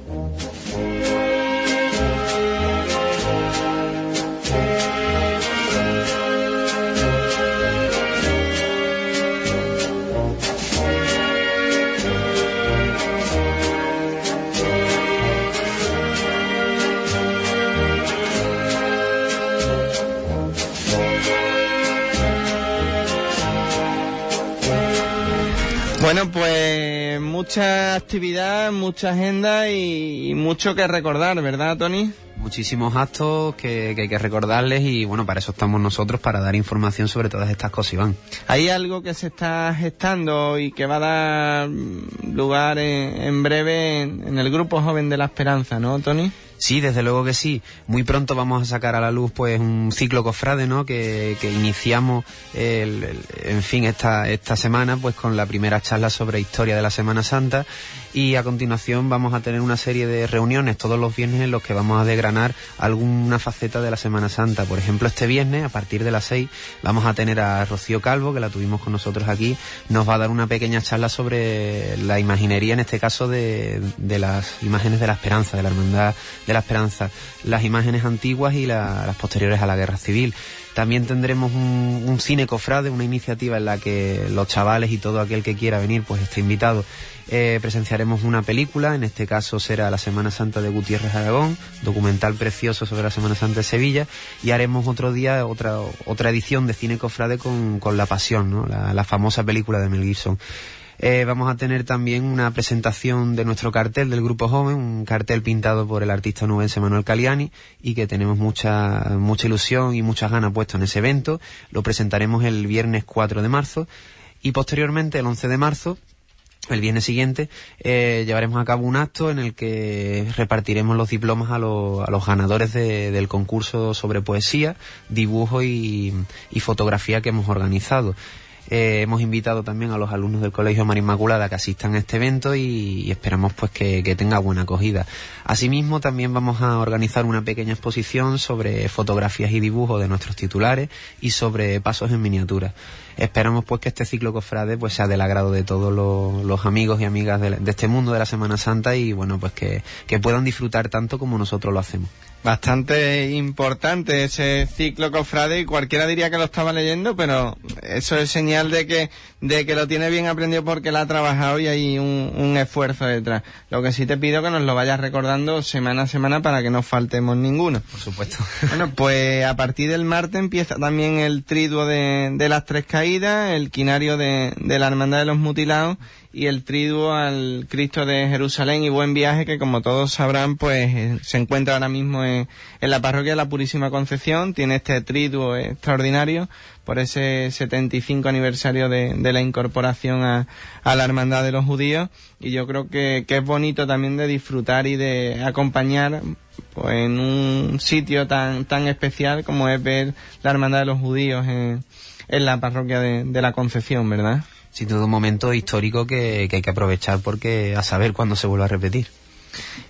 Mucha actividad, mucha agenda y, mucho que recordar, ¿verdad, Tony? Muchísimos actos que, que, hay que recordarles y bueno, para eso estamos nosotros, para dar información sobre todas estas cosas, Iván. Hay algo que se está gestando y que va a dar lugar en, breve en el Grupo Joven de la Esperanza, ¿no, Tony? Sí, desde luego que sí. Muy pronto vamos a sacar a la luz pues un ciclo cofrade, ¿no? Que, que iniciamos, en fin, esta, esta semana pues con la primera charla sobre historia de la Semana Santa y a continuación vamos a tener una serie de reuniones todos los viernes en los que vamos a desgranar alguna faceta de la Semana Santa. Por ejemplo, este viernes, a partir de las seis, vamos a tener a Rocío Calvo, que la tuvimos con nosotros aquí, nos va a dar una pequeña charla sobre la imaginería, en este caso de, de las imágenes de la esperanza, de la hermandad de la esperanza, las imágenes antiguas y las posteriores a la guerra civil. También tendremos un, cine cofrade, una iniciativa en la que los chavales y todo aquel que quiera venir pues está invitado. Eh, presenciaremos una película, en este caso será La Semana Santa de Gutiérrez Aragón, documental precioso sobre la Semana Santa de Sevilla, y haremos otro día otra, otra edición de cine cofrade con, La Pasión, ¿no? la famosa película de Mel Gibson. Eh, vamos a tener también una presentación de nuestro cartel del Grupo Joven, un cartel pintado por el artista nubense Manuel Caliani y que tenemos mucha, mucha ilusión y muchas ganas puesto en ese evento. Lo presentaremos el viernes 4 de marzo y posteriormente el 11 de marzo el viernes siguiente eh, llevaremos a cabo un acto en el que repartiremos los diplomas a, a los ganadores del concurso sobre poesía, dibujo y fotografía que hemos organizado. Eh, hemos invitado también a los alumnos del Colegio María Inmaculada que asistan a este evento y, esperamos pues que, tenga buena acogida. Asimismo, también vamos a organizar una pequeña exposición sobre fotografías y dibujos de nuestros titulares y sobre pasos en miniatura. Esperamos pues que este ciclo cofrade pues sea del agrado de todos los, amigos y amigas de, este mundo de la Semana Santa y bueno pues que puedan disfrutar tanto como nosotros lo hacemos. Bastante importante ese ciclo cofrade y cualquiera diría que lo estaba leyendo, pero eso es señal de que, de que lo tiene bien aprendido porque lo ha trabajado y hay un, un esfuerzo detrás. Lo que sí te pido que nos lo vayas recordando semana a semana para que no faltemos ninguno. Por supuesto. Bueno, pues a partir del martes empieza también el triduo de, de las tres caídas, el quinario de, de la Hermandad de los Mutilados y el triduo al Cristo de Jerusalén. Y Buen Viaje, que como todos sabrán, pues eh, se encuentra ahora mismo en, la parroquia de la Purísima Concepción, tiene este triduo extraordinario por ese 75 aniversario de, la incorporación a, la Hermandad de los Judíos, y yo creo que, que, es bonito también de disfrutar y de acompañar pues, en un sitio tan, tan especial como es ver la Hermandad de los Judíos en, la parroquia de la Concepción, ¿verdad? Sin duda un momento histórico que, que hay que aprovechar porque a saber cuándo se vuelve a repetir.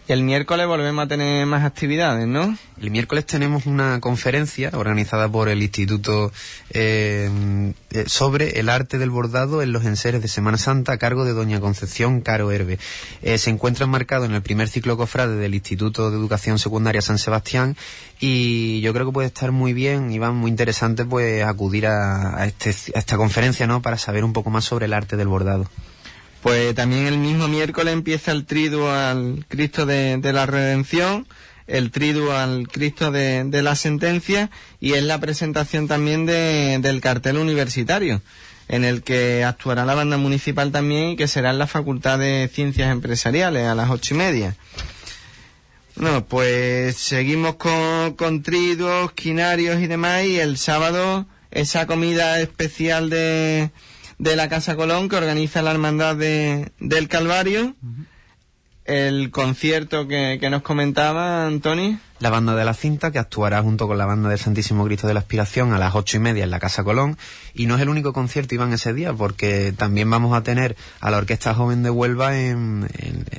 Y el miércoles volvemos a tener más actividades, ¿no? El miércoles tenemos una conferencia organizada por el Instituto eh, eh, sobre el arte del bordado en los enseres de Semana Santa a cargo de doña Concepción Caro Herbe. Eh, se encuentra enmarcado en el primer ciclo cofrade del Instituto de Educación Secundaria San Sebastián y yo creo que puede estar muy bien va muy interesante pues acudir a, este, a esta conferencia, ¿no? Para saber un poco más sobre el arte del bordado. Pues también el mismo miércoles empieza el triduo al Cristo de, la Redención, el triduo al Cristo de, la Sentencia y es la presentación también del cartel universitario en el que actuará la banda municipal también y que será en la Facultad de Ciencias Empresariales a las ocho y media. No, pues seguimos con, con triduos, quinarios y demás y el sábado esa comida especial de, de la Casa Colón que organiza la Hermandad de, del Calvario. El concierto que, que nos comentaba Antoni. La banda de la cinta, que actuará junto con la banda del Santísimo Cristo de la Aspiración a las ocho y media en la Casa Colón. Y no es el único concierto, Iván, ese día, porque también vamos a tener a la Orquesta Joven de Huelva en,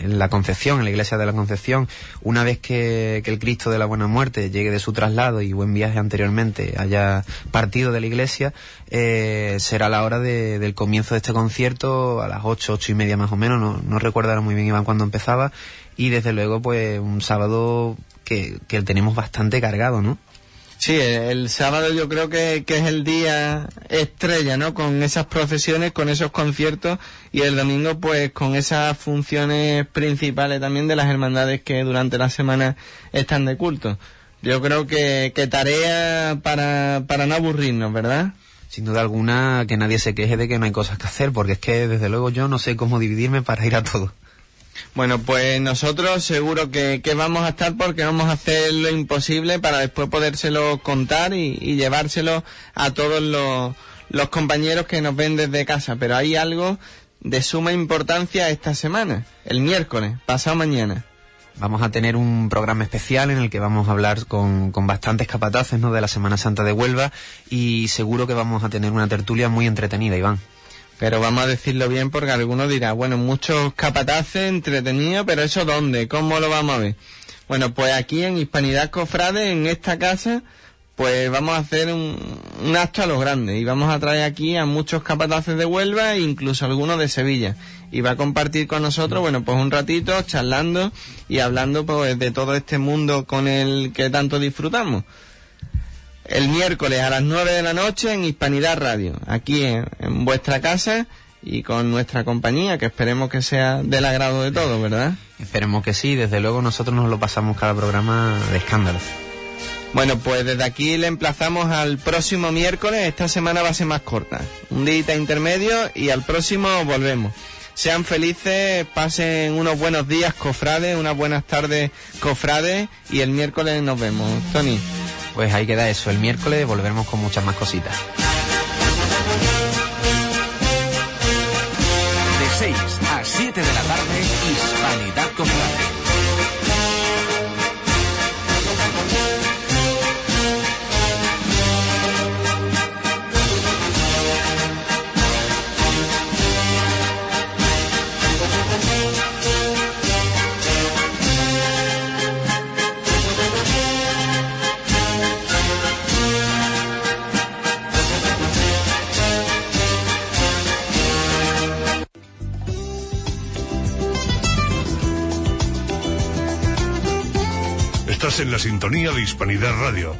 la Concepción, en la Iglesia de la Concepción. Una vez que, el Cristo de la Buena Muerte llegue de su traslado y buen viaje anteriormente haya partido de la iglesia, eh, será la hora del comienzo de este concierto a las ocho, ocho y media más o menos. No, no recuerdo muy bien, Iván, cuándo empezaba. Y desde luego, pues un sábado que, que tenemos bastante cargado, ¿no? Sí, el, sábado yo creo que, que, es el día estrella, ¿no? Con esas procesiones, con esos conciertos y el domingo pues con esas funciones principales también de las hermandades que durante la semana están de culto. Yo creo que, que tarea para, para no aburrirnos, ¿verdad? Sin duda alguna que nadie se queje de que no hay cosas que hacer, porque es que desde luego yo no sé cómo dividirme para ir a todo. Bueno, pues nosotros seguro que, vamos a estar porque vamos a hacer lo imposible para después podérselo contar y, llevárselo a todos los, los compañeros que nos ven desde casa. Pero hay algo de suma importancia esta semana, el miércoles, pasado mañana. Vamos a tener un programa especial en el que vamos a hablar con, con, bastantes capataces ¿no? de la Semana Santa de Huelva y seguro que vamos a tener una tertulia muy entretenida, Iván. Pero vamos a decirlo bien porque alguno dirá, bueno, muchos capataces, entretenidos, pero ¿eso dónde? ¿Cómo lo vamos a ver? Bueno, pues aquí en Hispanidad Cofrade, en esta casa, pues vamos a hacer un, acto a los grandes y vamos a traer aquí a muchos capataces de Huelva e incluso algunos de Sevilla. Y va a compartir con nosotros, bueno, pues un ratito charlando y hablando pues de todo este mundo con el que tanto disfrutamos el miércoles a las 9 de la noche en Hispanidad Radio, aquí en, vuestra casa y con nuestra compañía, que esperemos que sea del agrado de todos, ¿verdad? Esperemos que sí, desde luego nosotros nos lo pasamos cada programa de escándalo. Bueno, pues desde aquí le emplazamos al próximo miércoles, esta semana va a ser más corta, un día intermedio y al próximo volvemos. Sean felices, pasen unos buenos días, cofrades, unas buenas tardes, cofrades, y el miércoles nos vemos. Tony. Pues ahí queda eso. El miércoles volveremos con muchas más cositas. En la sintonía de Hispanidad Radio.